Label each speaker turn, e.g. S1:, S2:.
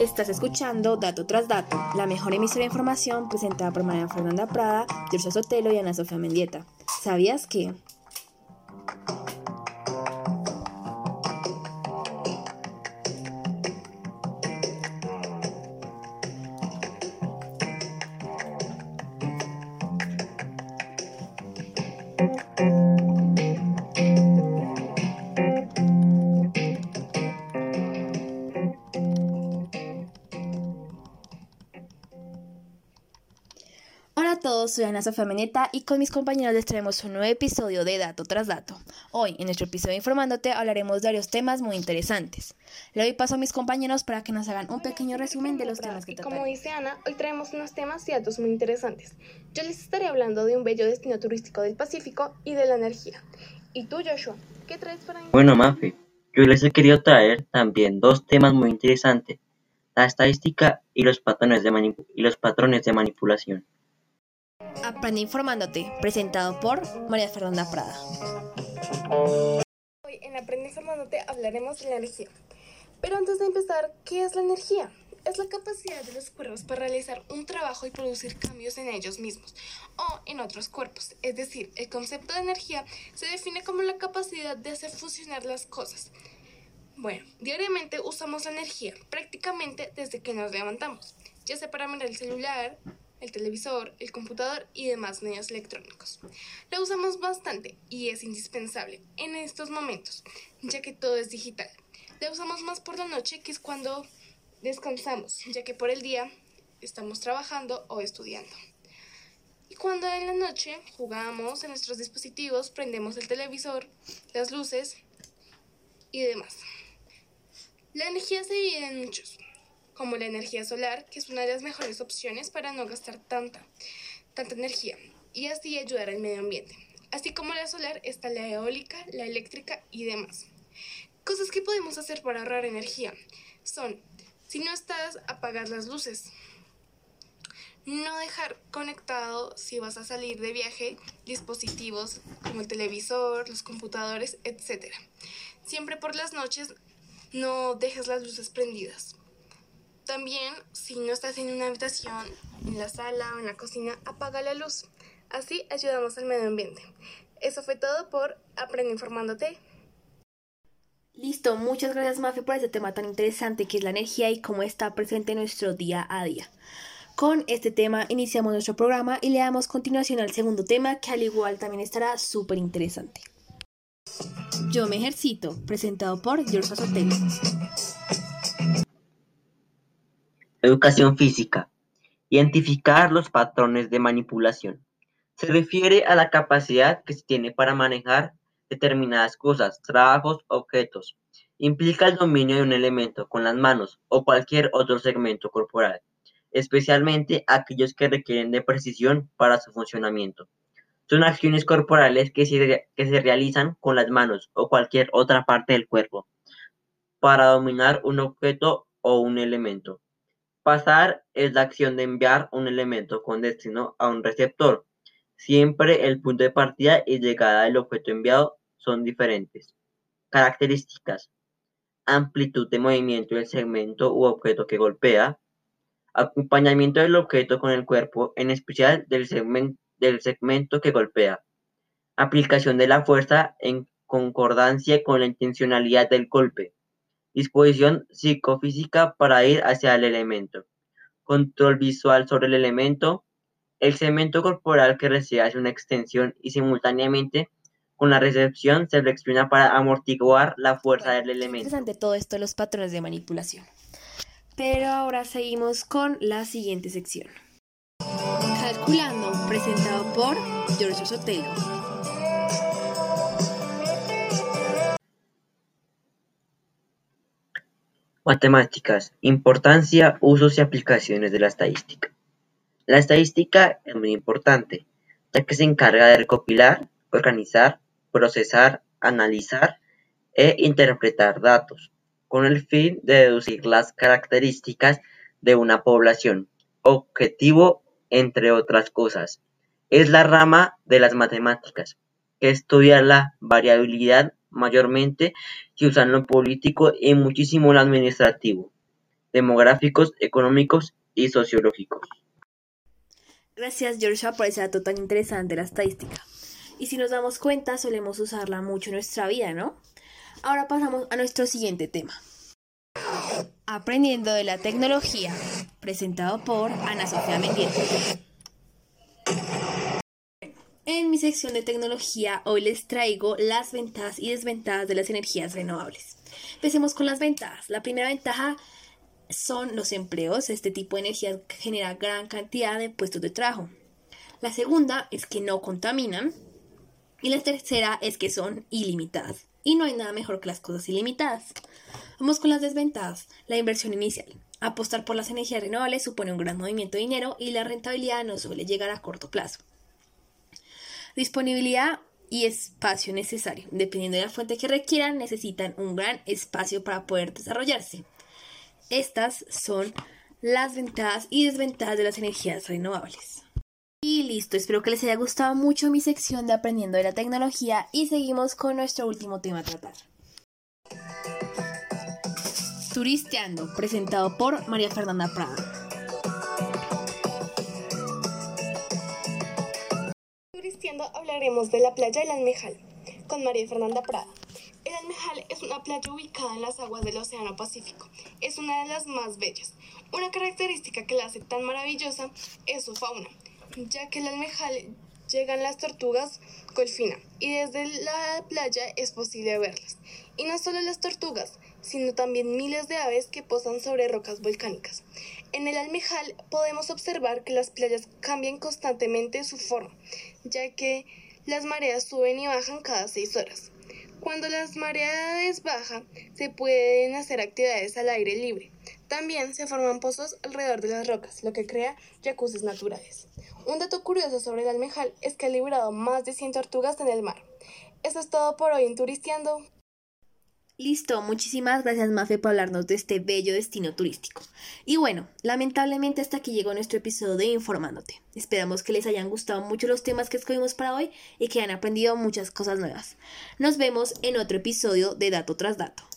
S1: Estás escuchando Dato tras Dato, la mejor emisora de información presentada por María Fernanda Prada, Jorge Sotelo y Ana Sofía Mendieta. ¿Sabías que? Todos, soy Ana Sofía Meneta y con mis compañeros les traemos un nuevo episodio de Dato tras Dato. Hoy, en nuestro episodio Informándote, hablaremos de varios temas muy interesantes. Le doy paso a mis compañeros para que nos hagan un pequeño resumen de los temas que
S2: Y como dice Ana, hoy traemos unos temas y datos muy interesantes. Yo les estaré hablando de un bello destino turístico del Pacífico y de la energía. ¿Y tú, Joshua? ¿Qué traes para mí?
S3: Bueno, Mafe, yo les he querido traer también dos temas muy interesantes, la estadística y los patrones de, y los patrones de manipulación.
S1: Aprende Informándote, presentado por María Fernanda Prada.
S2: Hoy en Aprende Informándote hablaremos de la energía. Pero antes de empezar, ¿qué es la energía? Es la capacidad de los cuerpos para realizar un trabajo y producir cambios en ellos mismos o en otros cuerpos. Es decir, el concepto de energía se define como la capacidad de hacer funcionar las cosas. Bueno, diariamente usamos la energía prácticamente desde que nos levantamos, ya sea para mirar el celular, el televisor, el computador y demás medios electrónicos. La usamos bastante y es indispensable en estos momentos, ya que todo es digital. La usamos más por la noche, que es cuando descansamos, ya que por el día estamos trabajando o estudiando. Y cuando en la noche jugamos en nuestros dispositivos, prendemos el televisor, las luces y demás. La energía se divide en muchos, como la energía solar, que es una de las mejores opciones para no gastar tanta, tanta energía y así ayudar al medio ambiente. Así como la solar está la eólica, la eléctrica y demás. Cosas que podemos hacer para ahorrar energía son, si no estás, apagar las luces. No dejar conectado si vas a salir de viaje dispositivos como el televisor, los computadores, etc. Siempre por las noches no dejes las luces prendidas. También, si no estás en una habitación, en la sala o en la cocina, apaga la luz. Así ayudamos al medio ambiente. Eso fue todo por Aprende Informándote.
S1: Listo, muchas gracias Mafe por este tema tan interesante que es la energía y cómo está presente en nuestro día a día. Con este tema iniciamos nuestro programa y le damos continuación al segundo tema que al igual también estará súper interesante. Yo me ejercito, presentado por George Sotelo.
S3: Educación física. Identificar los patrones de manipulación. Se refiere a la capacidad que se tiene para manejar determinadas cosas, trabajos, objetos. Implica el dominio de un elemento con las manos o cualquier otro segmento corporal, especialmente aquellos que requieren de precisión para su funcionamiento. Son acciones corporales que se, realizan con las manos o cualquier otra parte del cuerpo para dominar un objeto o un elemento. Pasar es la acción de enviar un elemento con destino a un receptor. Siempre el punto de partida y llegada del objeto enviado son diferentes. Características. Amplitud de movimiento del segmento u objeto que golpea. Acompañamiento del objeto con el cuerpo, en especial del, segmen- del segmento que golpea. Aplicación de la fuerza en concordancia con la intencionalidad del golpe. Disposición psicofísica para ir hacia el elemento. Control visual sobre el elemento. El segmento corporal que recibe hace una extensión y simultáneamente con la recepción se flexiona para amortiguar la fuerza del elemento.
S1: interesante todo esto los patrones de manipulación. Pero ahora seguimos con la siguiente sección. Calculando, presentado por George Sotelo.
S3: Matemáticas. Importancia, usos y aplicaciones de la estadística. La estadística es muy importante, ya que se encarga de recopilar, organizar, procesar, analizar e interpretar datos, con el fin de deducir las características de una población, objetivo entre otras cosas. Es la rama de las matemáticas que estudia la variabilidad mayormente que usa en lo político y muchísimo lo administrativo. demográficos, económicos y sociológicos.
S1: Gracias, Georgia, por ese dato tan interesante de la estadística. Y si nos damos cuenta, solemos usarla mucho en nuestra vida, ¿no? Ahora pasamos a nuestro siguiente tema. Aprendiendo de la tecnología, presentado por Ana Sofía Mendieta. En mi sección de tecnología hoy les traigo las ventajas y desventajas de las energías renovables. Empecemos con las ventajas. La primera ventaja son los empleos. Este tipo de energía genera gran cantidad de puestos de trabajo. La segunda es que no contaminan. Y la tercera es que son ilimitadas. Y no hay nada mejor que las cosas ilimitadas. Vamos con las desventajas. La inversión inicial. Apostar por las energías renovables supone un gran movimiento de dinero y la rentabilidad no suele llegar a corto plazo. Disponibilidad y espacio necesario. Dependiendo de la fuente que requieran, necesitan un gran espacio para poder desarrollarse. Estas son las ventajas y desventajas de las energías renovables. Y listo, espero que les haya gustado mucho mi sección de Aprendiendo de la Tecnología y seguimos con nuestro último tema a tratar. Turisteando, presentado por María Fernanda Prada.
S2: Hablaremos de la playa del Almejal con María Fernanda Prada. El Almejal es una playa ubicada en las aguas del Océano Pacífico. Es una de las más bellas. Una característica que la hace tan maravillosa es su fauna, ya que el Almejal llegan las tortugas golfina y desde la playa es posible verlas. Y no solo las tortugas, sino también miles de aves que posan sobre rocas volcánicas. En el Almejal podemos observar que las playas cambian constantemente su forma, ya que las mareas suben y bajan cada seis horas. Cuando las mareas bajan, se pueden hacer actividades al aire libre. También se forman pozos alrededor de las rocas, lo que crea jacuzzis naturales. Un dato curioso sobre el almejal es que ha librado más de 100 tortugas en el mar. Eso es todo por hoy en Turisteando.
S1: Listo, muchísimas gracias Mafe por hablarnos de este bello destino turístico. Y bueno, lamentablemente hasta aquí llegó nuestro episodio de Informándote. Esperamos que les hayan gustado mucho los temas que escogimos para hoy y que hayan aprendido muchas cosas nuevas. Nos vemos en otro episodio de Dato tras Dato.